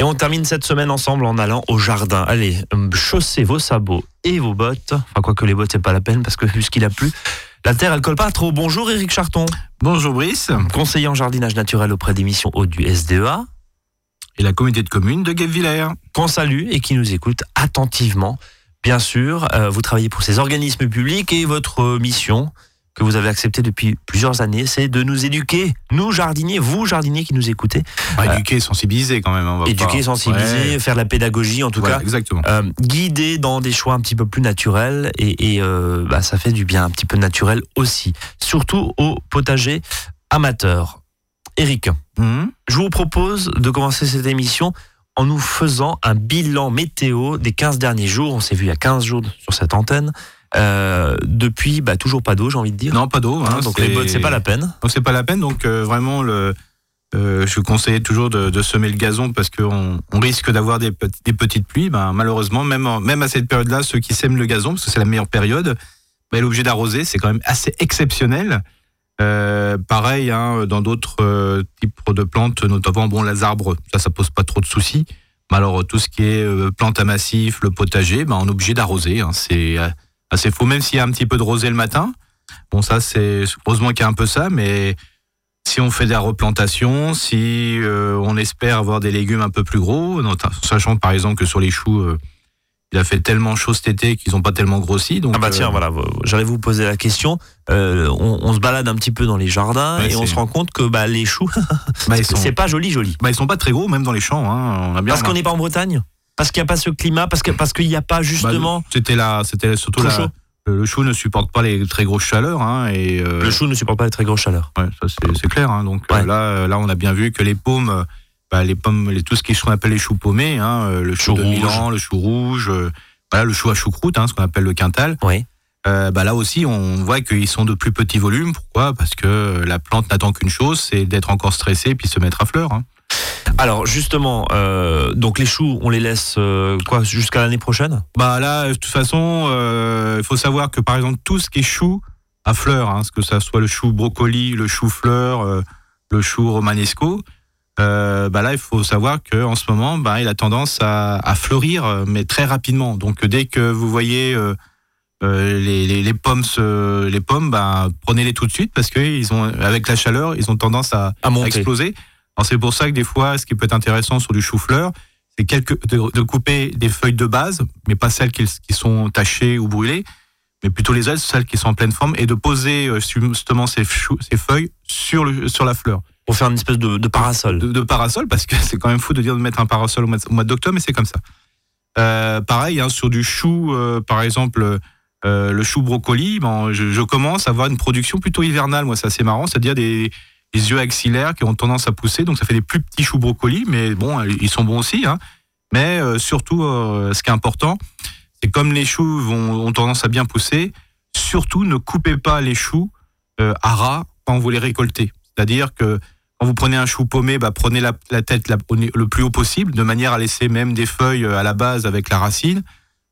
Et on termine cette semaine ensemble en allant au jardin. Allez, hum, chaussez vos sabots et vos bottes. Enfin, quoi que les bottes, c'est pas la peine parce que vu ce qu'il a plu, la terre, elle colle pas trop. Bonjour Eric Charton. Bonjour Brice. Conseiller en jardinage naturel auprès des missions hautes du SDEA. Et la communauté de communes de Guebwiller. Qu'on salue et qui nous écoute attentivement. Bien sûr, euh, vous travaillez pour ces organismes publics et votre mission, que vous avez accepté depuis plusieurs années, c'est de nous éduquer, nous jardiniers, vous jardiniers qui nous écoutez. Bah, éduquer, sensibiliser quand même. On va éduquer, pas- sensibiliser, Ouais. faire de la pédagogie en tout cas. Exactement. Euh, guider dans des choix un petit peu plus naturels et, et, euh, bah, ça fait du bien un petit peu naturel aussi, surtout aux potagers amateurs. Eric, Mhm. je vous propose de commencer cette émission en nous faisant un bilan météo des 15 derniers jours. On s'est vu il y a 15 jours sur cette antenne. Euh, depuis, bah, toujours pas d'eau, j'ai envie de dire. Non, pas d'eau. hein, donc les bottes, c'est pas la peine. Donc c'est pas la peine. Donc euh, vraiment, le, euh, je conseillais toujours de, de semer le gazon parce qu'on on risque d'avoir des, petites pluies. Ben, malheureusement, même, en- même à cette période-là, ceux qui sèment le gazon, parce que c'est la meilleure période, ben, obligé d'arroser. C'est quand même assez exceptionnel. Euh, pareil, hein, dans d'autres euh, types de plantes, notamment bon, les arbres, ça, ça pose pas trop de soucis. Mais alors, tout ce qui est plantes à massif, le potager, ben, on est obligé d'arroser. hein. c'est assez faux, même s'il y a un petit peu de rosée le matin. Bon, ça, c'est heureusement qu'il y a un peu ça, mais si on fait de la replantation, si euh, on espère avoir des légumes un peu plus gros, sachant par exemple que sur les choux, euh, il a fait tellement chaud cet été qu'ils n'ont pas tellement grossi. Donc, Ah bah tiens, euh, voilà, j'allais vous poser la question. On, on se balade un petit peu dans les jardins Ouais, et on se rend compte que bah, les choux, bah, sont, c'est pas joli, joli. bah, ils sont pas très gros, même dans les champs. Hein, on a bien Parce qu'on n'est pas en Bretagne? Parce qu'il n'y a pas ce climat Parce que parce qu'il n'y a pas Bah, justement. c'était là, c'était surtout la- le, chou ne supporte pas les très grosses chaleurs, hein, et euh, le chou ne supporte pas les très grosses chaleurs. Ouais, ça c'est clair. hein. Donc euh, Ouais. là, euh, là, on a bien vu que les pommes, euh, bah, les pommes, les, tout ce qui qu'on appelle les choux paumés, hein, le chou, Chou de rouge. Milan, le chou rouge, euh, voilà, le chou à choucroute, hein, ce qu'on appelle le quintal. Oui. Euh, bah là aussi, on voit qu'ils sont de plus petits volumes. Pourquoi? Parce que la plante n'attend qu'une chose, c'est d'être encore stressée puis se mettre à fleur. Alors justement, euh, donc les choux, on les laisse euh, quoi jusqu'à l'année prochaine? Bah là, de toute façon, euh, il faut savoir que par exemple tout ce qui est chou à fleurs, hein, que ça soit le chou brocoli, le chou fleur, le chou romanesco, bah là il faut savoir que en ce moment, bah, il a tendance à, à fleurir, mais très rapidement. Donc dès que vous voyez les, les- les pommes, se- les pommes, bah, prenez-les tout de suite parce que ils ont, avec la chaleur, ils ont tendance à, À à exploser. Alors c'est pour ça que des fois, ce qui peut être intéressant sur du chou-fleur, c'est quelques, de, de couper des feuilles de base, mais pas celles qui, qui sont tachées ou brûlées, mais plutôt les ailes, celles qui sont en pleine forme, et de poser euh, justement ces, chou- ces feuilles sur, le, sur la fleur. Pour faire une espèce de, de parasol. De, de parasol, parce que c'est quand même fou de dire de mettre un parasol au mois, au mois d'octobre, mais c'est comme ça. Euh, pareil, hein, sur du chou, euh, par exemple, euh, le chou brocoli, bon, je, je commence à avoir une production plutôt hivernale, moi, c'est assez marrant, c'est-à-dire des, des yeux axillaires qui ont tendance à pousser, donc ça fait des plus petits choux brocolis, mais bon, ils sont bons aussi. Hein. Mais euh, surtout, euh, ce qui est important, c'est comme les choux vont, ont tendance à bien pousser, surtout ne coupez pas les choux euh, à ras quand vous les récoltez. C'est-à-dire que quand vous prenez un chou paumé, bah, prenez la, la tête le plus haut possible, de manière à laisser même des feuilles euh, à la base avec la racine.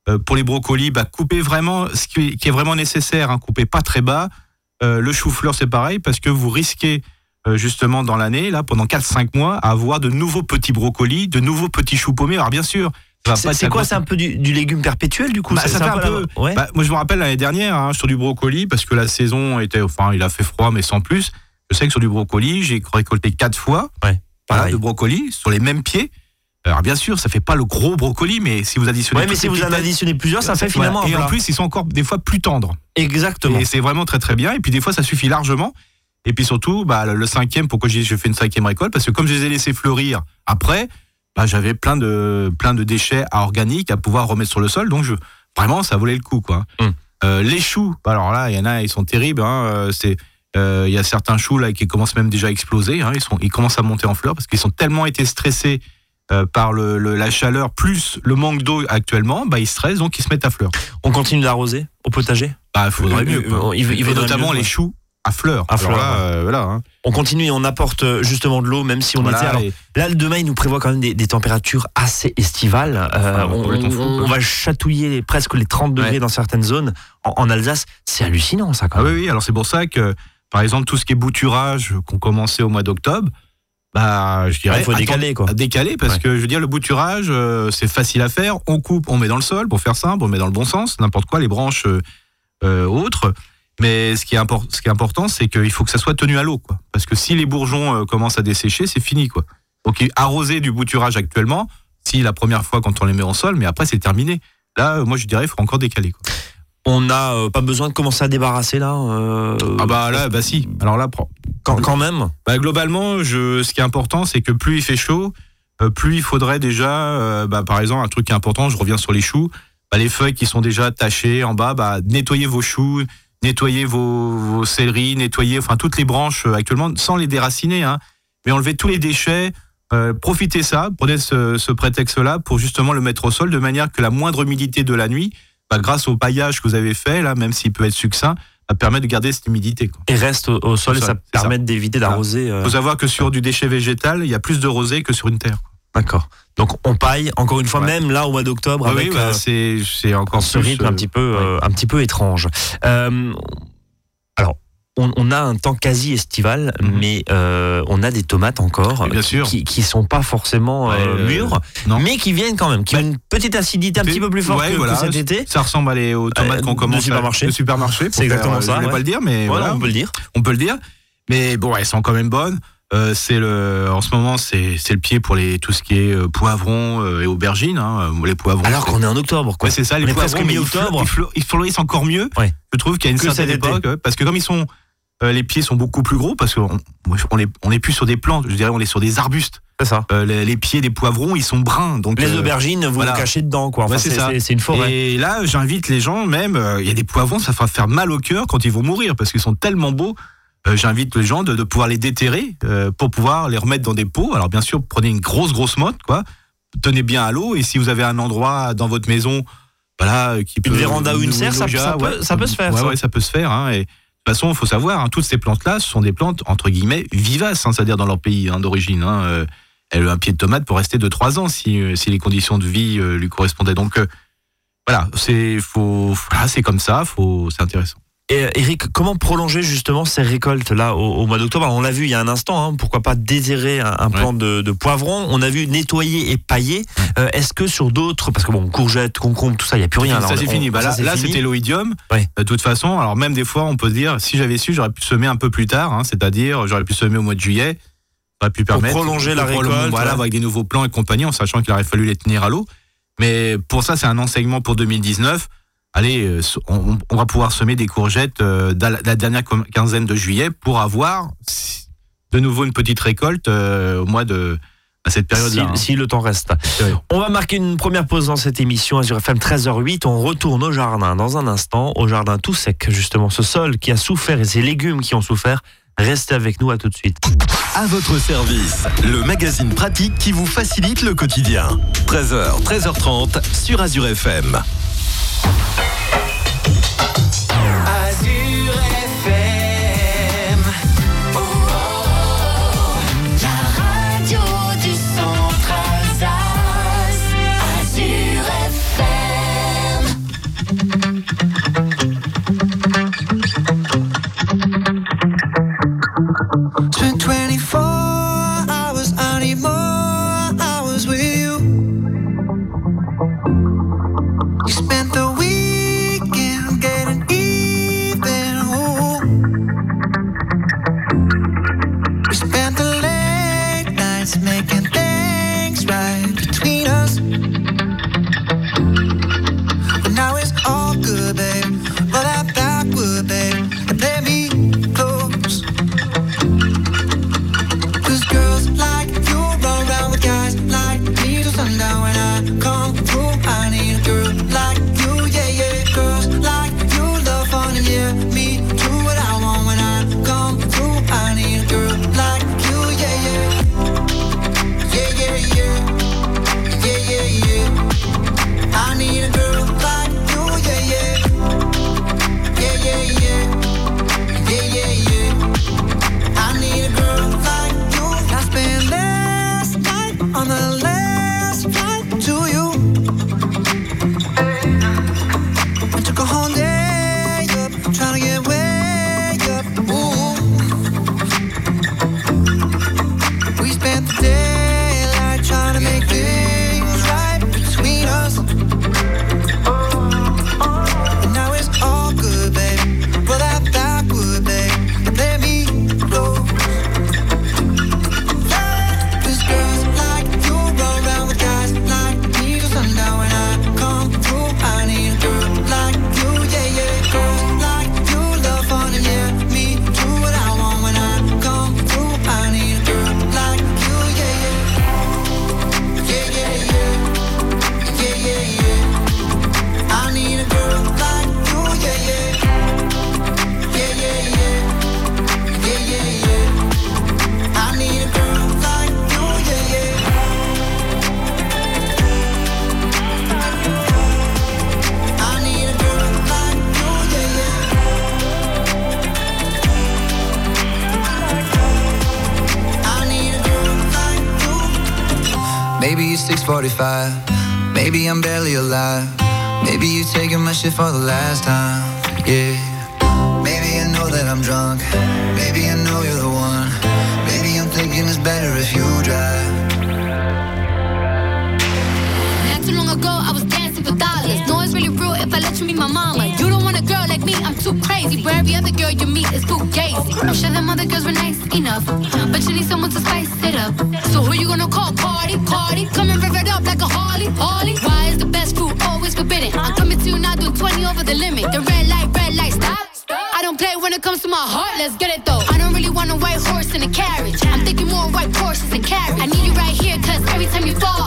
Euh, pour les brocolis, bah, coupez vraiment ce qui est, vraiment nécessaire, hein, coupez pas très bas. Euh, le chou-fleur, c'est pareil, parce que vous risquez euh, justement dans l'année, là, pendant 4-5 mois, à avoir de nouveaux petits brocolis, de nouveaux petits choux paumés. Alors bien sûr, ça va C'est quoi C'est un peu du, du légume perpétuel du coup? Bah, ça fait un peu- Ouais. bah, moi, je me rappelle l'année dernière, hein, sur du brocoli, parce que la saison était, enfin, il a fait froid, mais sans plus. Je sais que sur du brocoli, j'ai récolté quatre fois, Ouais, voilà, de brocoli, sur les mêmes pieds. Alors, bien sûr, ça fait pas le gros brocoli, mais si vous additionnez Ouais, mais si vous en additionnez plusieurs, ça fait finalement voilà. Et en plus, ils sont encore des fois plus tendres. Exactement. Et c'est vraiment très très bien. Et puis des fois, ça suffit largement. Et puis surtout, bah, le cinquième, pourquoi j'ai fait une cinquième récolte? Parce que comme je les ai laissés fleurir après, bah, j'avais plein de, plein de déchets à organiques à pouvoir remettre sur le sol. Donc je, vraiment, ça valait le coup. Quoi. Mm. Euh, les choux, bah, alors là, il y en a, ils sont terribles. hein. Euh, euh, Il y a certains choux là, qui commencent même déjà à exploser. hein. Ils, sont, ils commencent à monter en fleurs parce qu'ils sont tellement été stressés euh, par le, le- la chaleur plus le manque d'eau actuellement, bah, ils stressent donc ils se mettent à fleur. On continue d'arroser au potager? Bah, il faudrait mieux. il- il notamment mieux, les choux à fleurs. À Alors fleurs, là, ouais. euh, voilà. hein. On continue et on apporte euh, justement de l'eau, même si on Voilà, était. Alors, et- là, le demain, il nous prévoit quand même des, des températures assez estivales. Euh, Ah, on, va chatouiller les- presque les 30 degrés Ouais. dans certaines zones. En, en Alsace, c'est hallucinant, ça, quand Ah même. oui, oui, alors c'est pour ça que, par exemple, tout ce qui est bouturage qu'on commençait au mois d'octobre, bah, je dirais. Il faut décaler, quoi. Décaler, parce Ouais. que je veux dire, le bouturage, euh, c'est facile à faire. On coupe, on met dans le sol, pour faire simple, on met dans le bon sens, n'importe quoi, les branches euh, autres. Mais ce qui est, impor- ce qui est important, c'est qu'il faut que ça soit tenu à l'eau, quoi. Parce que si les bourgeons euh, commencent à dessécher, c'est fini, quoi. Donc, arroser du bouturage actuellement, si la première fois quand on les met en sol, mais après, c'est terminé. Là, euh, moi, je dirais, il faut encore décaler, quoi. On n'a euh, pas besoin de commencer à débarrasser là euh, Ah bah là, bah si. Alors là, prends. quand, quand même. Bah, globalement, je, ce qui est important, c'est que plus il fait chaud, plus il faudrait déjà, bah, par exemple, un truc qui est important, je reviens sur les choux, bah, les feuilles qui sont déjà tachées en bas, bah, nettoyez vos choux, nettoyez vos, vos céleris, nettoyez, enfin toutes les branches euh, actuellement, sans les déraciner, hein, mais enlevez tous les déchets. euh, profitez ça, prenez ce, ce prétexte-là pour justement le mettre au sol de manière que la moindre humidité de la nuit, bah, grâce au paillage que vous avez fait là, même s'il peut être succinct, va permettre de garder cette humidité. Quoi. Et reste au, au sol Au et ça sol, permet d'éviter d'arroser. euh, Il faut savoir que sur du déchet végétal, il y a plus de rosée que sur une terre. D'accord. Donc on paille encore une fois, Ouais. même là au mois d'octobre avec oui, bah, euh, c'est encore ce rythme euh, un petit peu, euh, un petit peu étrange. Alors, on, on a un temps quasi estival, Mhm. mais euh, on a des tomates encore bien sûr. qui, qui sont pas forcément Ouais, euh, mûres, non. mais qui viennent quand même, qui ont une petite acidité un petit peu plus forte ouais, que, voilà. que cet été. Ça ressemble à les, aux tomates Euh, qu'on commence supermarché. à, de supermarché. pour C'est exactement faire, ça, Je voulais ouais. pas le dire, mais Voilà, voilà, on peut le dire. on peut le dire. Mais bon, elles sont quand même bonnes. Euh, c'est le, en ce moment, c'est c'est le pied pour les tout ce qui est euh, poivrons euh, et aubergines. Hein. Les poivrons. Alors qu'on est en octobre, quoi. Ouais, c'est ça, On les est presque poivrons, mais fleu- Ils, fleu- ils fleurissent encore mieux. Ouais. Je trouve qu'il y a une Que certaine époque, parce que comme ils sont, les pieds sont beaucoup plus gros, parce qu'on on est, on est plus sur des plantes, je dirais, on est sur des arbustes. C'est ça. Euh, les, les pieds des poivrons, ils sont bruns. Donc, Les euh, aubergines, vous voilà. vous cachez dedans, quoi. Enfin, Ouais, c'est c'est ça. c'est- c'est une forêt. Et là, j'invite les gens, même, euh, il y a des poivrons, ça fera faire mal au cœur quand ils vont mourir, parce qu'ils sont tellement beaux. Euh, j'invite les gens de, de pouvoir les déterrer euh, pour pouvoir les remettre dans des pots. Alors bien sûr, prenez une grosse grosse motte, quoi. Tenez bien à l'eau et si vous avez un endroit dans votre maison, voilà, euh, qui Une peut véranda ou une serre, ça- peut- ça peut se faire, Ouais, ça. ouais, ça peut se faire. Hein, et de toute façon, il faut savoir, hein, toutes ces plantes-là, ce sont des plantes entre guillemets vivaces, hein, c'est-à-dire dans leur pays hein, d'origine. Euh, elle a un pied de tomate pour rester de 3 ans si, si les conditions de vie euh, lui correspondaient. Donc euh, voilà, c'est comme ça, c'est intéressant. Et euh, Eric, comment prolonger justement ces récoltes là au, au mois d'octobre? On l'a vu il y a un instant, hein, pourquoi pas déterrer un, un plant de, de poivron? On a vu nettoyer et pailler. Euh, Est-ce que sur d'autres, parce que bon, courgettes, concombres, tout ça, il n'y a plus rien. ça c'est fini. Bah, là, c'était l'oïdium. Ouais. De toute façon, alors même des fois, on peut se dire, si j'avais su, j'aurais pu semer un peu plus tard. hein, C'est-à-dire, j'aurais pu semer au mois de juillet. Ça aurait pu permettre prolonger la pour récolte, Voilà, ouais. avec des nouveaux plants et compagnie, en sachant qu'il aurait fallu les tenir à l'eau. Mais pour ça, c'est un enseignement pour 2019. Allez, euh, on, on va pouvoir semer des courgettes euh, dans la, dernière quinzaine de juillet pour avoir de nouveau une petite récolte euh, au mois de à cette si, période-là. hein. si le temps reste. On va marquer une première pause dans cette émission Azure FM 13h08. On retourne au jardin dans un instant, au jardin tout sec, justement, ce sol qui a souffert et ces légumes qui ont souffert. Restez avec nous, à tout de suite. À votre service, le magazine pratique qui vous facilite le quotidien. 13h, 13h30 sur Azure FM. Yeah. Crazy. Where every other girl you meet is fugazi. I'm sure them other girls were nice enough, but you need someone to spice it up. So who you gonna call? Cardi, Cardi. Come and rev it up like a Harley, Harley. Why is the best food always forbidden? I'm coming to you now, doing 20 over the limit. The red light, red light, stop. I don't play when it comes to my heart, let's get it though. I don't really want a white horse in a carriage. I'm thinking more white horses and carriage. I need you right here, cause every time you fall,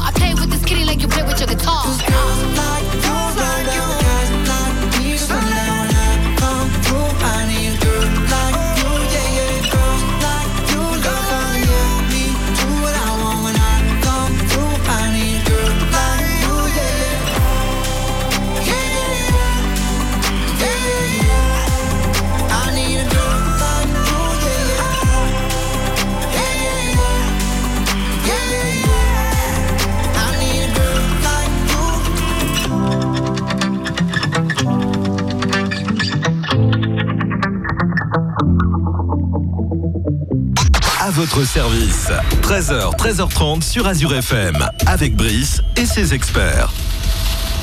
votre service. 13h, 13h30 sur Azure FM. Avec Brice et ses experts.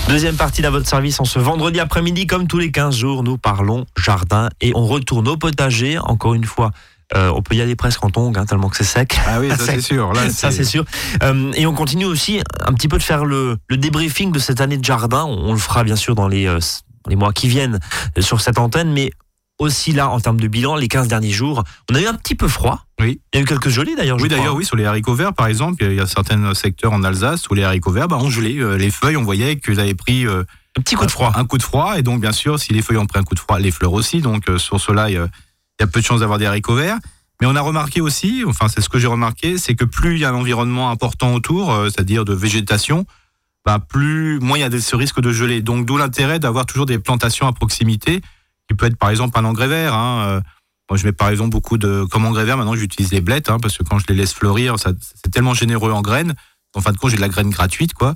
Deuxième partie d'à votre service en ce vendredi après-midi, comme tous les 15 jours, nous parlons jardin et on retourne au potager. Encore une fois, euh, on peut y aller presque en tongs, hein, tellement que c'est sec. Ah oui, ça c'est sûr. Là, Ça c'est sûr. Euh, et on continue aussi un petit peu de faire le, le débriefing de cette année de jardin. On, on le fera bien sûr dans les, euh, les mois qui viennent sur cette antenne, mais aussi là en termes de bilan, les 15 derniers jours, on a eu un petit peu froid. Oui. Il y a eu quelques gelées d'ailleurs. Oui, d'ailleurs, oui, sur les haricots verts, par exemple, il y a certains secteurs en Alsace où les haricots verts bah, ont gelé. Euh, Les feuilles, on voyait qu'ils avaient pris euh, Un petit coup de froid. un coup de froid. Et donc, bien sûr, si les feuilles ont pris un coup de froid, les fleurs aussi. Donc, euh, sur cela, il y, a- il y a peu de chances d'avoir des haricots verts. Mais on a remarqué aussi, enfin, c'est ce que j'ai remarqué, c'est que plus il y a un environnement important autour, euh, c'est-à-dire de végétation, bah, plus, moins il y a de- ce risque de geler. Donc, d'où l'intérêt d'avoir toujours des plantations à proximité, qui peut être par exemple un engrais vert. Hein. Euh, Moi, je mets par exemple beaucoup de, comme engrais vert, maintenant j'utilise les blettes, hein, parce que quand je les laisse fleurir, ça, c'est tellement généreux en graines. En fin de compte, j'ai de la graine gratuite, quoi.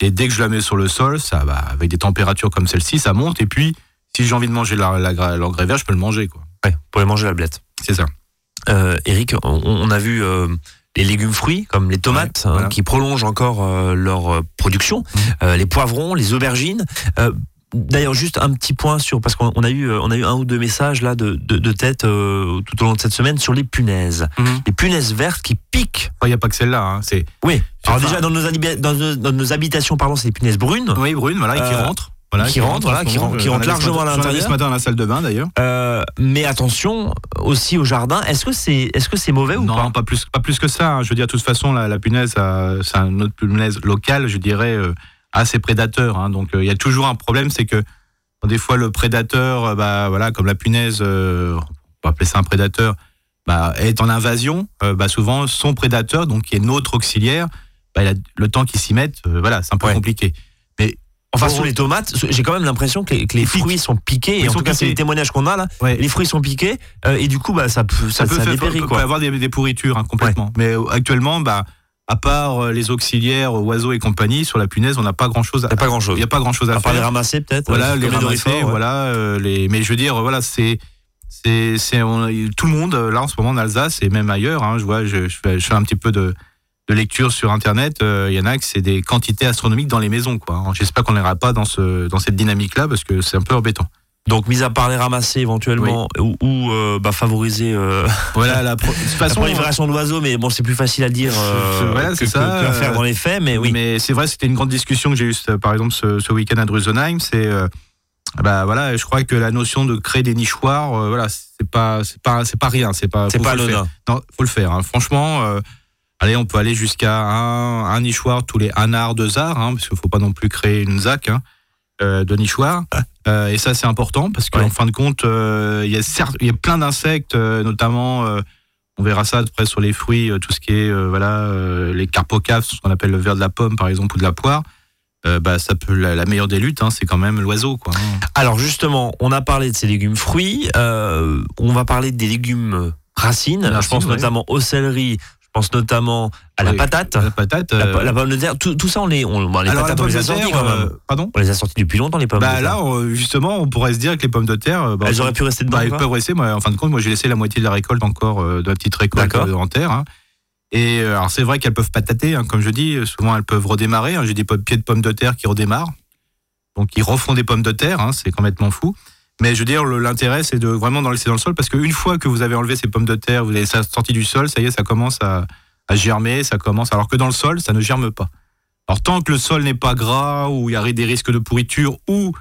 Et dès que je la mets sur le sol, ça va, avec des températures comme celle-ci, ça monte. Et puis, si j'ai envie de manger la- la gra- l'engrais vert, je peux le manger, quoi. Ouais, pour les manger la blette. C'est ça. Euh, Eric, on, on a vu euh, les légumes fruits comme les tomates Ouais, voilà. hein, qui prolongent encore euh, leur production, euh, les poivrons, les aubergines. Euh, D'ailleurs, juste un petit point sur parce qu'on on a eu euh, on a eu un ou deux messages là de, de, de tête euh, tout au long de cette semaine sur les punaises, Mhm. les punaises vertes qui piquent. Il n'y a pas que celle-là. Hein. C'est Oui. Alors déjà dans nos, habi- dans nos, dans nos habitations, pardon, c'est des punaises brunes. oui, brune, voilà, et qui Euh, rentre. Voilà, qui rentrent, voilà, ce qui moment. rentrent- qui rentrent avais ce largement à l'intérieur. ce matin dans la salle de bain, d'ailleurs. Euh, mais attention aussi au jardin. Est-ce que c'est est-ce que c'est mauvais ou Non, pas pas plus, pas plus que ça. hein. Je veux dire, de toute façon, la, la punaise, c'est un autre punaise locale, je dirais, euh, assez prédateur. hein. Donc, euh, il y a toujours un problème, c'est que des fois, le prédateur, euh, bah, voilà, comme la punaise, euh, on peut appeler ça un prédateur, bah, est en invasion. bah, souvent, son prédateur, donc qui est notre auxiliaire, bah, il a le temps qu'il s'y mette, euh, voilà, c'est un peu Ouais. compliqué. Enfin, Pour- sur les tomates, j'ai quand même l'impression que les, que fruits sont piqués. Ils et en tout cas, c'est les témoignages qu'on a là. Ouais. Les fruits sont piqués. euh, et du coup, bah, ça, peut- ça, ça, peut ça faire, dépérit, peut- quoi. peut avoir des, des pourritures hein, complètement. Mais actuellement, bah, à part euh, les auxiliaires, oiseaux et compagnie, sur la punaise, on n'a pas grand chose. Il n'y a pas grand chose. Il n'y a pas grand chose à, À part les ramasser, peut-être. Voilà, euh, les ramasser, ouais. voilà, euh, les. Mais je veux dire, voilà, c'est. C'est, tout le monde, là, en ce moment, en Alsace et même ailleurs, hein, je vois, je, je, fais, je fais un petit peu de, de lecture sur Internet, euh, il y en a que c'est des quantités astronomiques dans les maisons, quoi. hein. J'espère qu'on n'ira pas dans, ce, dans cette dynamique-là, parce que c'est un peu embêtant. Donc, mis à part les ramasser éventuellement, ou, ou, euh, bah, favoriser euh, Voilà, la, pro- de toute la façon, prolifération d'oiseaux, mais bon, c'est plus facile à dire euh, Voilà, que, ça, que à faire euh, dans les faits, mais oui. Mais c'est vrai, c'était une grande discussion que j'ai eue, euh, par exemple, ce, ce week-end à Drusenheim. C'est, euh, bah voilà, je crois que la notion de créer des nichoirs, euh, voilà, c'est pas, c'est pas, c'est pas rien, c'est pas, C'est pas le faire. Non, faut le faire. hein. Franchement, euh, allez, on peut aller jusqu'à un, un nichoir tous les un art, deux arts, hein, parce qu'il faut pas non plus créer une zac hein, euh, de nichoirs. Euh, et ça, c'est important parce qu'en Ouais. fin de compte, euh, il y a y plein d'insectes, euh, notamment. on verra ça après sur les fruits, tout ce qui est voilà les carpocaves, ce qu'on appelle le verre de la pomme par exemple ou de la poire. Bah ça peut la, la meilleure des luttes, hein, c'est quand même l'oiseau quoi. hein. Alors justement, on a parlé de ces légumes fruits. on va parler des légumes racines. Je pense ouais. notamment au céleri. Je pense notamment à la patate, La patate. la, euh, la pomme de terre. Tout, tout ça, on les, on, les alors, la patates, on pomme les a de sorties terre, quand même. euh, pardon On les a sorties depuis longtemps, les pommes de Bah terre. là, on- justement, on pourrait se dire que les pommes de terre, euh, bah, Elles auraient pu rester dedans. bah, elles peuvent rester. Moi, en fin de compte, moi, j'ai laissé la moitié de la récolte encore, euh, de la petite récolte en terre. hein. Et alors, c'est vrai qu'elles peuvent patater, hein, comme je dis. Souvent, elles peuvent redémarrer. hein. J'ai des pieds de pommes de terre qui redémarrent. Donc, ils refont des pommes de terre. c'est complètement fou. Mais je veux dire, l'intérêt, c'est de vraiment d'en laisser dans le sol parce qu'une fois que vous avez enlevé ces pommes de terre, vous avez ça sorti du sol, ça y est, ça commence à, à germer, ça commence. Alors que dans le sol, ça ne germe pas. Alors, tant que le sol n'est pas gras ou il y a des risques de pourriture ou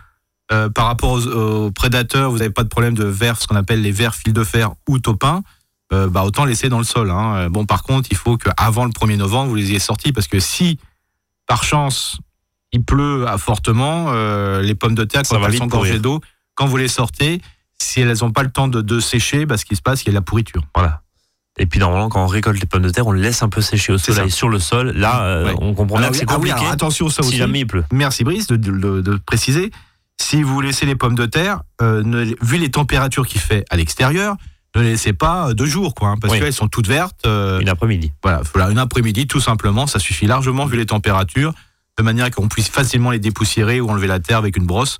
euh, par rapport aux, aux prédateurs, vous n'avez pas de problème de vers, ce qu'on appelle les vers fil de fer ou topin, euh, bah, autant laisser dans le sol. hein. Euh, Bon, par contre, il faut qu'avant le 1er novembre, vous les ayez sortis parce que si, par chance, il pleut à fortement, euh, les pommes de terre, quand elles sont gorgées d'eau, quand vous les sortez, si elles n'ont pas le temps de, de sécher, bah, ce qui se passe, il y a de la pourriture. Voilà. Et puis normalement, quand on récolte les pommes de terre, on les laisse un peu sécher au soleil sur le sol. Là, euh, Ouais. on comprend bien Alors, que c'est ah oui, compliqué attention ça si aussi. jamais il pleut. Merci Brice de, de- de préciser. Si vous laissez les pommes de terre, euh, ne- vu les températures qu'il fait à l'extérieur, ne les laissez pas euh, deux jours, quoi, hein, parce Oui. qu'elles sont toutes vertes. euh, Une après-midi. voilà, voilà, une après-midi, tout simplement, ça suffit largement vu les températures, de manière qu'on puisse facilement les dépoussiérer ou enlever la terre avec une brosse,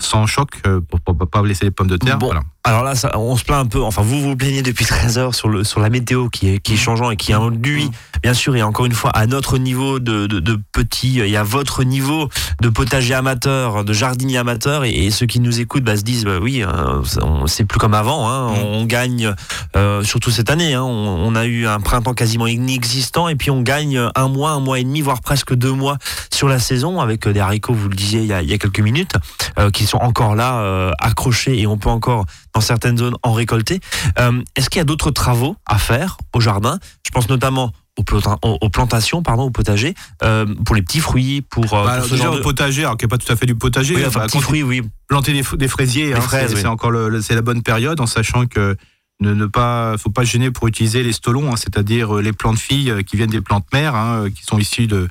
sans choc, euh, pour ne pas laisser les pommes de terre. Bon. Voilà. Alors là, ça, on se plaint un peu. Enfin, vous vous plaignez depuis 13 heures sur, le, sur la météo qui est, qui est changeant et qui induit, bien sûr, et encore une fois, à notre niveau de, de, de petit et à votre niveau de potager amateur, de jardinier amateur, et, et ceux qui nous écoutent bah, se disent, bah, oui, euh, c'est- on- c'est plus comme avant. Hein, Mm. On gagne, euh, surtout cette année, hein, on, on a eu un printemps quasiment inexistant, et puis on gagne un mois, un mois et demi, voire presque deux mois sur la saison, avec euh, des haricots, vous le disiez il y a, il y a quelques minutes, euh, qui sont encore là, euh, accrochés, et on peut encore dans certaines zones en récolter. Euh, Est-ce qu'il y a d'autres travaux à faire au jardin? Je pense notamment aux, planta- aux- aux plantations, pardon, au potager, euh, pour les petits fruits, pour, euh, Bah, pour ce déjà genre de... potager, alors qui n'est pas tout à fait du potager, Oui, enfin, bah, petits fruits, oui. planter des, fraisiers, hein, c'est oui. encore le, la bonne période, en sachant que ne, ne pas, faut pas se gêner pour utiliser les stolons, hein, c'est-à-dire euh, les plantes filles qui viennent des plantes mères, hein, qui sont issues de,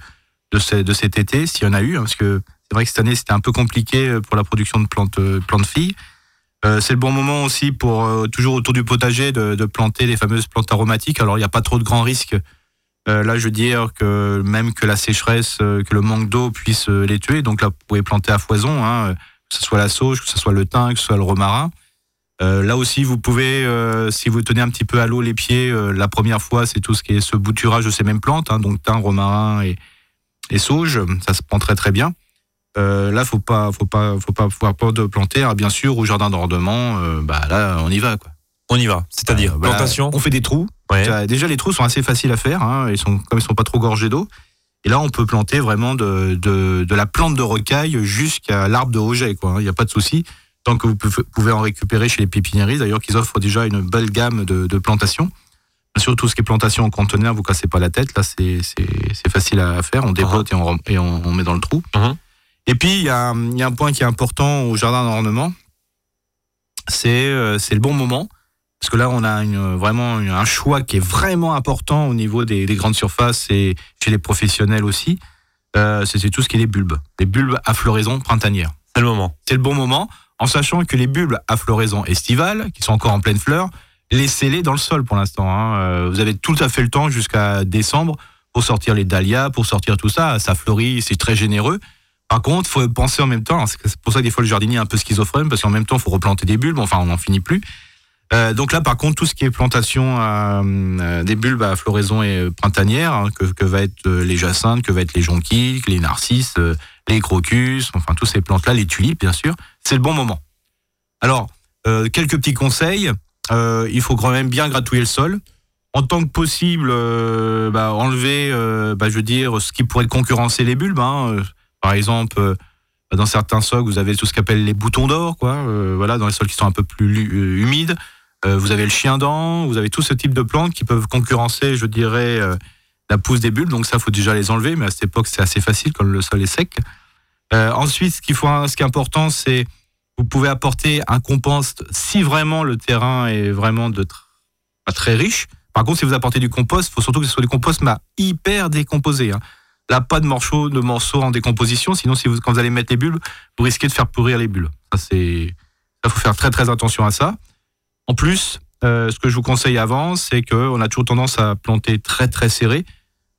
de, ce- de cet été, s'il y en a eu, hein, parce que c'est vrai que cette année c'était un peu compliqué pour la production de plantes, plantes filles. Euh, c'est le bon moment aussi pour euh, toujours autour du potager de, planter les fameuses plantes aromatiques. Alors il n'y a pas trop de grands risques. Euh, là, je veux dire que même que la sécheresse, que le manque d'eau puisse les tuer. Donc là, vous pouvez planter à foison, hein, que ce soit la sauge, que ce soit le thym, que ce soit le romarin. Là aussi, vous pouvez, si vous tenez un petit peu à l'eau les pieds, la première fois, c'est tout ce qui est ce bouturage de ces mêmes plantes, hein, donc thym, romarin et, et sauge. Ça se prend très très bien. Euh, là, faut pas, faut pas, faut pas avoir peur de planter. Alors, bien sûr, au jardin d'ornement, euh, bah là, on y va quoi. On y va. C'est-à-dire Euh, bah, plantation. On fait des trous. Ouais. Déjà, les trous sont assez faciles à faire. Hein, ils sont, comme ils sont pas trop gorgés d'eau. Et là, on peut planter vraiment de, de, de la plante de rocaille jusqu'à l'arbre de Roget. quoi, hein, Il n'y a pas de souci. Tant que vous pouvez- en récupérer chez les pépiniéristes, d'ailleurs, qu'ils offrent déjà une belle gamme de, de plantations. Bien sûr, tout ce qui est plantation en conteneur, vous cassez pas la tête. Là, c'est facile à faire. On dépote et, on, et on, on met dans le trou. Mhm. Et puis, il y, a un- il y a un point qui est important au jardin d'ornement. C'est euh, le bon moment. Parce que là, on a une, vraiment une- un choix qui est vraiment important au niveau des, des grandes surfaces et chez les professionnels aussi. Euh, c'est c'est tout ce qui est les bulbes. Les bulbes à floraison printanière. C'est le moment. C'est le bon moment, en sachant que les bulbes à floraison estivale, qui sont encore en pleine fleur, laissez-les dans le sol pour l'instant. hein. Euh, Vous avez tout à fait le temps jusqu'à décembre pour sortir les dahlias, pour sortir tout ça. Ça fleurit, c'est très généreux. Par contre, faut penser en même temps, c'est pour ça que des fois le jardinier est un peu schizophrène, parce qu'en même temps, faut replanter des bulbes, enfin, on n'en finit plus. Euh, donc là, par contre, tout ce qui est plantation euh, euh, des bulbes à floraison et euh, printanière, hein, que, que va être euh, les jacinthes, que va être les jonquilles, les narcisses, euh, les crocus, enfin, toutes ces plantes-là, les tulipes, bien sûr, c'est le bon moment. Alors, quelques petits conseils. Il faut quand même bien gratouiller le sol. En tant que possible, bah, enlever, bah, je veux dire, ce qui pourrait concurrencer les bulbes. hein. Par exemple, euh, dans certains sols, vous avez tout ce qu'appelle les boutons d'or, quoi. Euh, voilà, dans les sols qui sont un peu plus lu- euh, humides. Vous avez le chien dent, vous avez tout ce type de plantes qui peuvent concurrencer, je dirais, la pousse des bulbes. Donc ça, faut déjà les enlever, mais à cette époque, c'est assez facile quand le sol est sec. Ensuite, ce qu'il faut, ce qui est important, c'est vous pouvez apporter un compost si vraiment le terrain est vraiment pas très riche. Par contre, si vous apportez du compost, il faut surtout que ce soit du compost mais hyper décomposé. Hein. Là, pas de morceaux, de morceaux en décomposition, sinon si vous, quand vous allez mettre les bulbes, vous risquez de faire pourrir les bulbes. Ça, c'est, ça faut faire très très attention à ça. En plus, euh, ce que je vous conseille avant, c'est qu'on a toujours tendance à planter très très serré.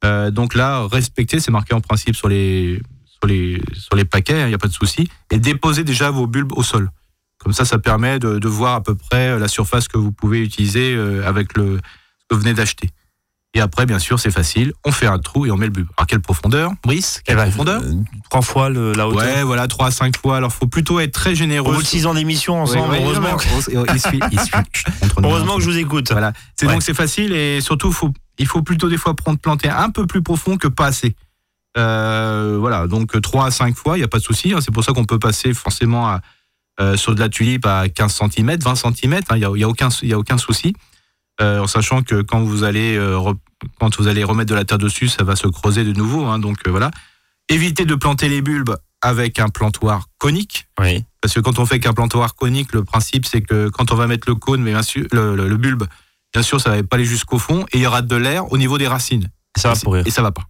Euh, donc là, respectez, c'est marqué en principe sur les, sur les, sur les paquets, il n'y a pas de souci. Et déposez déjà vos bulbes au sol. Comme ça, ça permet de, de voir à peu près la surface que vous pouvez utiliser euh, avec le, ce que vous venez d'acheter. Et après, bien sûr, c'est facile. On fait un trou et on met le bulbe. Alors, quelle profondeur Brice? Eh Quelle ben, profondeur? euh, Trois fois le- la hauteur. Ouais, voilà, 3 à 5 fois. Alors, faut plutôt être très généreux. vos six ans d'émission ensemble, ouais, heureusement, que, mais on- il suit, il suit. Chut, entre nous, heureusement que je vous écoute. Voilà. C'est Ouais. donc c'est facile et surtout faut, il faut plutôt des fois prendre planter un peu plus profond que pas assez. Euh, voilà, donc 3 à 5 fois, il n'y a pas de souci. hein. C'est pour ça qu'on peut passer forcément à, euh, sur de la tulipe à 15 cm, 20 cm. Il n'y a, y a aucun, il y a aucun souci. Euh, en sachant que quand vous allez euh, quand vous allez remettre de la terre dessus, ça va se creuser de nouveau. hein. donc euh, voilà. Évitez de planter les bulbes avec un plantoir conique. Oui. Parce que quand on fait qu'un plantoir conique, le principe c'est que quand on va mettre le cône, mais bien sûr, le, le- le bulbe, bien sûr, ça va pas aller jusqu'au fond et il y aura de l'air au niveau des racines. Ça va pourrir. et ça va pas.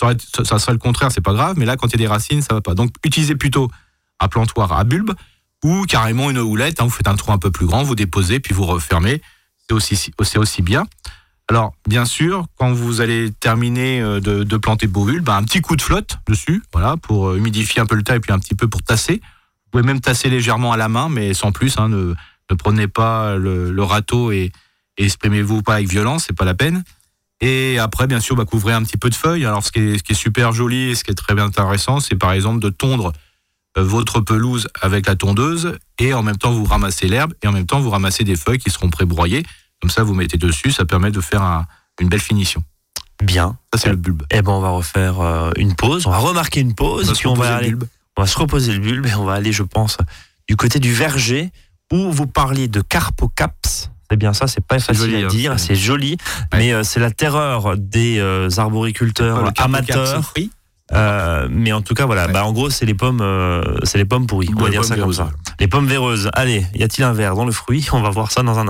Ça- ça serait le contraire, c'est pas grave, mais là, quand il y a des racines, ça va pas. Donc, utilisez plutôt un plantoir à bulbe ou carrément une houlette. hein, vous faites un trou un peu plus grand, vous déposez, puis vous refermez. C'est aussi, bien. Alors, bien sûr, quand vous allez terminer euh, de, planter vos bulbes, ben, un petit coup de flotte dessus, voilà, pour euh, humidifier un peu le tas et puis un petit peu pour tasser. Vous pouvez même tasser légèrement à la main, mais sans plus. hein, ne, ne prenez pas le, râteau et, exprimez-vous pas avec violence, c'est pas la peine. Et après, bien sûr, bah, couvrez un petit peu de feuilles. Alors, ce qui est, ce qui est super joli et ce qui est très intéressant, c'est par exemple de tondre votre pelouse avec la tondeuse et en même temps vous ramassez l'herbe et en même temps vous ramassez des feuilles qui seront pré-broyées. Comme ça, vous mettez dessus, ça permet de faire un- une belle finition. Bien. Ça, c'est le bulbe. Eh ben, on va refaire euh, une pause. On va remarquer une pause. On va puis on va aller, bulbe. on va se reposer le bulbe et on va aller, je pense, du côté du verger où vous parliez de carpocaps. C'est bien ça, c'est pas facile joli, à hein, dire, c'est- c'est joli, mais euh, c'est la terreur des euh, arboriculteurs amateurs. Euh, mais en tout cas, voilà, Ouais. bah, en gros, c'est les pommes, euh, c'est les pommes pourries. On va dire ça comme ça. Les pommes véreuses. Allez, y a-t-il un verre dans le fruit? On va voir ça dans un.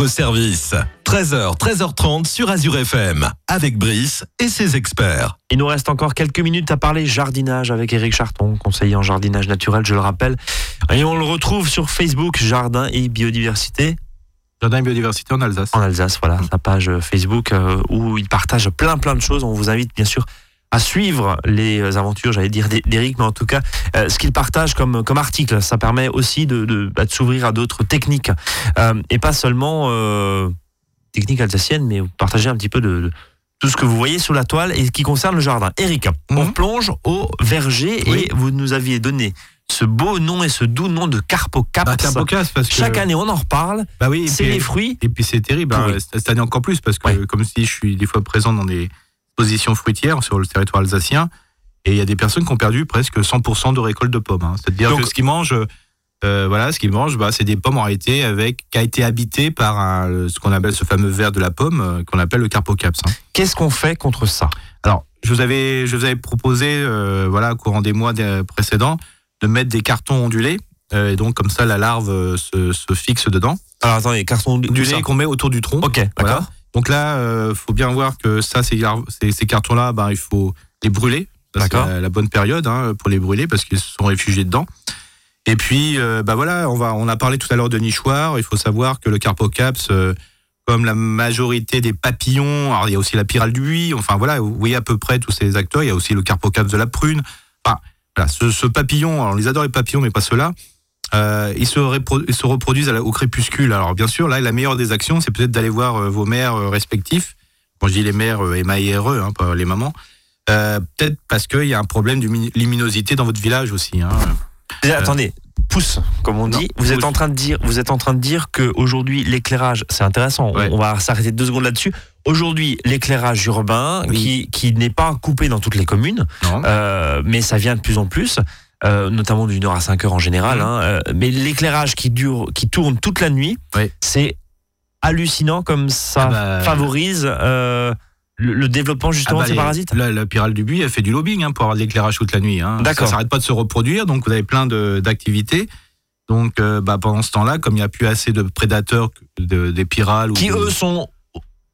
Votre service. 13h, 13h30 sur Azure FM, avec Brice et ses experts. Il nous reste encore quelques minutes à parler jardinage avec Eric Charton, conseiller en jardinage naturel, je le rappelle. Et on le retrouve sur Facebook, Jardin et Biodiversité, Jardin et biodiversité en Alsace. en Alsace, voilà, sa page Facebook euh, où il partage plein plein de choses. On vous invite bien sûr à suivre les aventures, j'allais dire d'E- d'Eric, mais en tout cas, euh, ce qu'il partage comme, comme article, ça permet aussi de, de, bah, de s'ouvrir à d'autres techniques. Euh, et pas seulement euh, techniques alsaciennes, mais partager un petit peu de, de tout ce que vous voyez sous la toile et qui concerne le jardin. Eric, on Mhm. plonge au verger Oui. et vous nous aviez donné ce beau nom et ce doux nom de Carpocaps. Bah, Carpocaps, parce que Chaque année, on en reparle. bah oui, C'est les fruits. Et puis c'est terrible, hein, cette année encore plus, parce que Ouais. comme si je suis des fois présent dans des expositions fruitières sur le territoire alsacien, et il y a des personnes qui ont perdu presque 100% de récolte de pommes. hein. C'est-à-dire que ce qu'ils mangent, euh, voilà, ce qu'ils mangent, bah, c'est des pommes en réalité avec qui a été habité par un- ce qu'on appelle ce fameux ver de la pomme, euh, qu'on appelle le carpocaps. hein. Qu'est-ce qu'on fait contre ça? Alors, je vous avais, je vous avais proposé, euh, voilà, au courant des mois précédents, de mettre des cartons ondulés, euh, et donc comme ça la larve euh, se, se fixe dedans. Alors attendez, carton Du ondulé lait qu'on met autour du tronc. Ok, d'accord. Donc là, euh, faut bien voir que ça, ces, ces, ces cartons-là, ben, il faut les brûler. C'est la, la bonne période hein, pour les brûler parce qu'ils se sont réfugiés dedans. Et puis, euh, bah voilà, on, va, on a parlé tout à l'heure de nichoir. Il faut savoir que le carpocaps, euh, comme la majorité des papillons, alors il y a aussi la pyrale du buis, enfin voilà, vous voyez à peu près tous ces acteurs. Il y a aussi le carpocaps de la prune. Enfin, voilà, ce, ce papillon, alors on les adore les papillons, mais pas ceux-là. Euh, ils, se ils se reproduisent à la- au crépuscule. Alors bien sûr, là, la meilleure des actions, c'est peut-être d'aller voir euh, vos mères euh, respectifs. Quand je dis les mères, euh, M-A-I-R-E, hein, pas les mamans. Peut-être parce qu'il y a un problème de mi- luminosité dans votre village aussi. Hein. Attendez, pousse, comme on Non, dit. Vous êtes en train de dire, vous êtes en train de dire que aujourd'hui l'éclairage, c'est intéressant. on- Ouais. On, va s'arrêter deux secondes là-dessus. Aujourd'hui, l'éclairage urbain, Oui. qui, qui n'est pas coupé dans toutes les communes, euh, mais ça vient de plus en plus. Euh, notamment d'une heure à 5 heures en général. Mhm. hein, euh, mais l'éclairage qui dure, qui tourne toute la nuit, c'est hallucinant comme ça Ah bah, favorise euh, le, le développement justement Ah bah, de ces parasites. La, la pyrale du buis, elle fait du lobbying hein, pour avoir de l'éclairage toute la nuit. Hein. D'accord. Ça s'arrête pas de se reproduire, donc vous avez plein d'activités. Donc bah, pendant ce temps-là, comme il n'y a plus assez de prédateurs de- des pyrales, ou qui eux sont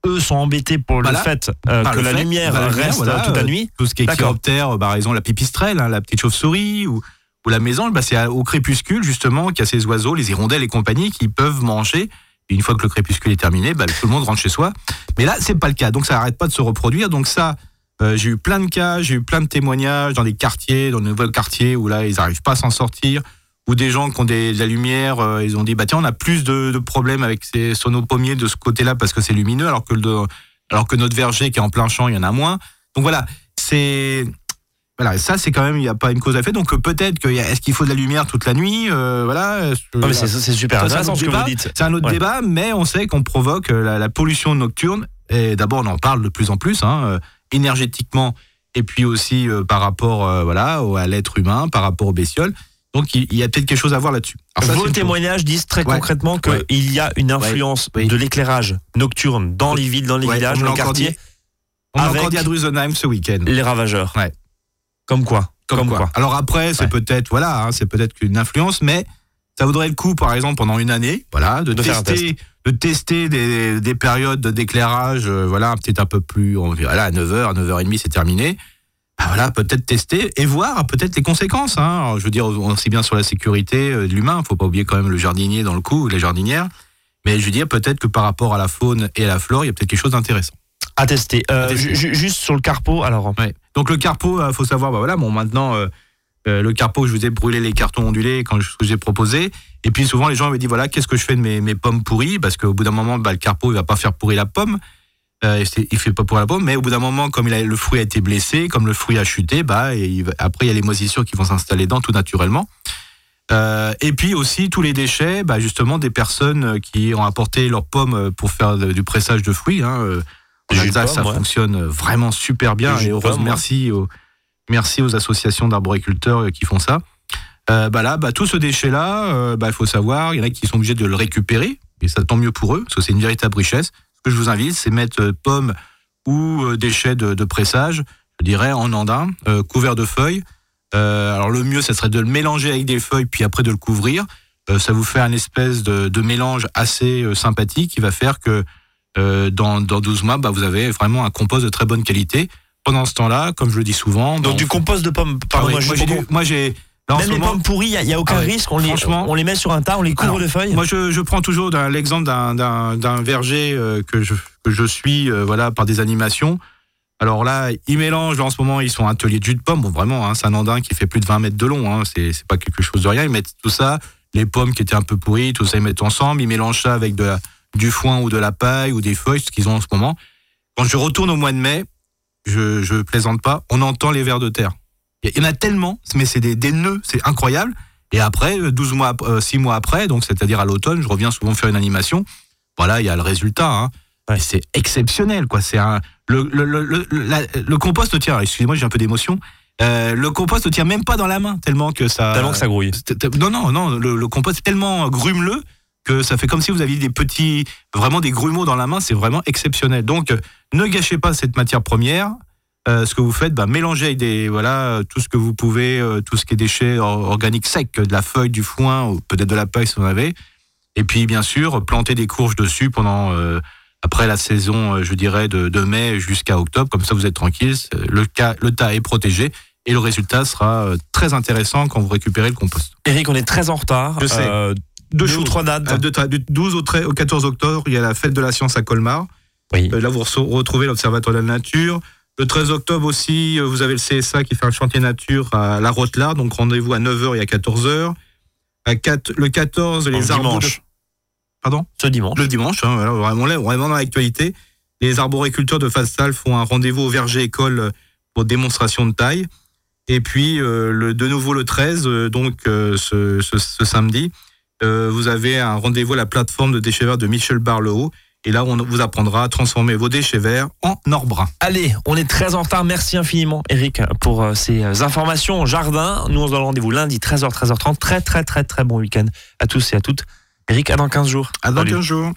eux sont embêtés pour Voilà. le fait euh, que le la fait, lumière la reste voilà, toute la euh, nuit. tout ce qui est chiroptère, euh, par exemple la pipistrelle, hein, la petite chauve-souris ou, ou la maison, bah, c'est au crépuscule justement qu'il y a ces oiseaux, les hirondelles et compagnie qui peuvent manger. Et une fois que le crépuscule est terminé, bah, tout le monde rentre chez soi. Mais là, c'est pas le cas. Donc ça n'arrête pas de se reproduire. Donc ça, euh, j'ai eu plein de cas, j'ai eu plein de témoignages dans des quartiers, dans de nouveaux quartiers où là, ils n'arrivent pas à s'en sortir. Ou des gens qui ont des, de la lumière, euh, ils ont dit bah tiens, on a plus de, de problèmes avec ces sonos pommiers de ce côté-là parce que c'est lumineux, alors que le, alors que notre verger qui est en plein champ, il y en a moins. Donc voilà, c'est voilà, ça c'est quand même il n'y a pas une cause à fait. Donc euh, peut-être que est-ce qu'il faut de la lumière toute la nuit, euh, voilà. c'est super intéressant autre ce que vous débat. dites. c'est un autre Ouais. débat, mais on sait qu'on provoque la, la pollution nocturne. Et d'abord, on en parle de plus en plus, hein, énergétiquement, et puis aussi euh, par rapport, voilà, à l'être humain, par rapport aux bestioles. Donc, il, il y a peut-être quelque chose à voir là-dessus. Vos témoignages disent très Ouais. concrètement qu'il Ouais. y a une influence de l'éclairage nocturne dans les villes, dans les villages, on dans les quartiers, On l'a encore dit à Drusenheim ce week-end. les ravageurs. Ouais. Comme quoi Comme, quoi. Alors après, c'est peut-être voilà, hein, c'est peut-être qu'une influence, mais ça vaudrait le coup, par exemple, pendant une année, voilà, de, tester, de tester des, des périodes d'éclairage, euh, voilà, peut-être un peu plus, on, voilà, à 9h, à 9h30, c'est terminé. Bah voilà, peut-être tester et voir peut-être les conséquences. Hein. Alors, je veux dire, on sait bien sur la sécurité euh, de l'humain, faut pas oublier quand même le jardinier dans le coup, ou la jardinière. Mais je veux dire, peut-être que par rapport à la faune et à la flore, il y a peut-être quelque chose d'intéressant. À tester. Euh, À tester. juste sur le carpo, alors. Ouais. Donc le carpo, il faut savoir, bah voilà, bon maintenant euh, euh, le carpo, je vous ai brûlé les cartons ondulés quand je, que j'ai proposé. Et puis souvent les gens me disent voilà, qu'est-ce que je fais de mes, mes pommes pourries? Parce qu'au bout d'un moment, bah, le carpo, il va pas faire pourrir la pomme. Euh, il fait pas pourrir la pomme, mais au bout d'un moment, comme il a, le fruit a été blessé, comme le fruit a chuté, bah et il va- après il y a les moisissures qui vont s'installer dedans tout naturellement. Euh, et puis aussi tous les déchets, bah, justement des personnes qui ont apporté leurs pommes pour faire du pressage de fruits. Hein, euh, en Alsace, ça ouais. fonctionne vraiment super bien. Et heureusement, merci aux, merci aux associations d'arboriculteurs euh, qui font ça. Euh, bah là, bah, tout ce déchet-là, bah, il faut savoir, il y en a qui sont obligés de le récupérer, et ça tant mieux pour eux, parce que c'est une véritable richesse. Que je vous invite, c'est mettre euh, pommes ou euh, déchets de, de pressage, je dirais en andin, euh, couverts de feuilles. Euh, alors le mieux, ça serait de le mélanger avec des feuilles, puis après de le couvrir. euh, ça vous fait un espèce de, de mélange assez sympathique qui va faire que dans, dans 12 mois, bah, vous avez vraiment un compost de très bonne qualité. Pendant ce temps-là, comme je le dis souvent, Donc bah, du compost de pommes. Ah Pardon, oui, moi, j'ai là, Même les moment- pommes pourries, il n'y a, aucun Ah risque. On les, franchement. on les met sur un tas, on les couvre Alors, de feuilles. Moi, je, je prends toujours l'exemple d'un- verger euh, que, je, que je suis euh, voilà, par des animations. Alors là, ils mélangent, là, en ce moment, ils sont atelier de jus de pomme. Bon, vraiment, hein, c'est un andin qui fait plus de 20 mètres de long. Hein, c'est c'est pas quelque chose de rien. Ils mettent tout ça, les pommes qui étaient un peu pourries, tout ça, ils mettent ensemble. Ils mélangent ça avec de la- du foin ou de la paille ou des feuilles, ce qu'ils ont en ce moment. Quand je retourne au mois de mai, je, je plaisante pas, on entend les vers de terre. Il y en a tellement, mais c'est des, des nœuds, c'est incroyable. Et après, euh, 12 mois, ap- euh, 6 mois après, donc c'est-à-dire à l'automne, je reviens souvent faire une animation. Voilà, il y a le résultat. Hein. Ouais. C'est exceptionnel, quoi. C'est un le le, le, le, la- le compost tient. Excusez-moi, j'ai un peu d'émotion. Euh, le compost tient même pas dans la main tellement que ça. Tellement que ça grouille. Non, non, non. Le, compost est tellement grumeleux que ça fait comme si vous aviez des petits, vraiment des grumeaux dans la main. C'est vraiment exceptionnel. Donc, euh, ne gâchez pas cette matière première. Euh, ce que vous faites, bah, mélangez avec des, voilà, euh, tout ce que vous pouvez, euh, tout ce qui est déchets or- organiques secs, de la feuille, du foin, ou peut-être de la paille si vous en avez. Et puis, bien sûr, planter des courges dessus pendant, euh, après la saison, je dirais, de, de mai jusqu'à octobre. Comme ça, vous êtes tranquille. Le, cas, le tas est protégé. Et le résultat sera très intéressant quand vous récupérez le compost. Eric, on est très en retard. Je sais. Euh, Deux deux ou trois dates. De du 12 au, 13 au 14 octobre, il y a la fête de la science à Colmar. Oui. Euh, Là, vous retrouvez l'Observatoire de la nature. Le 13 octobre aussi, euh, vous avez le CSA qui fait un chantier nature à La Rotelard. Donc, rendez-vous à 9h et à 14h. À 4, le 14, les arbres. dimanche. Pardon? Ce dimanche. Le dimanche, hein, voilà, vraiment, là, vraiment dans l'actualité. Les arboriculteurs de Fastal font un rendez-vous au verger école euh, pour démonstration de taille. Et puis, euh, le, de nouveau le 13, euh, donc euh, ce, ce- ce samedi, vous avez un rendez-vous à la plateforme de déchets verts de Michel Barleau. Et là, on vous apprendra à transformer vos déchets verts en or brun. Allez, on est très en retard. Merci infiniment, Eric, pour euh, ces euh, informations au jardin. Nous, on se donne rendez-vous lundi, 13h, 13h30. Très, très, très, très bon week-end à tous et à toutes. Eric, à dans 15 jours. À dans Salut. 15 jours.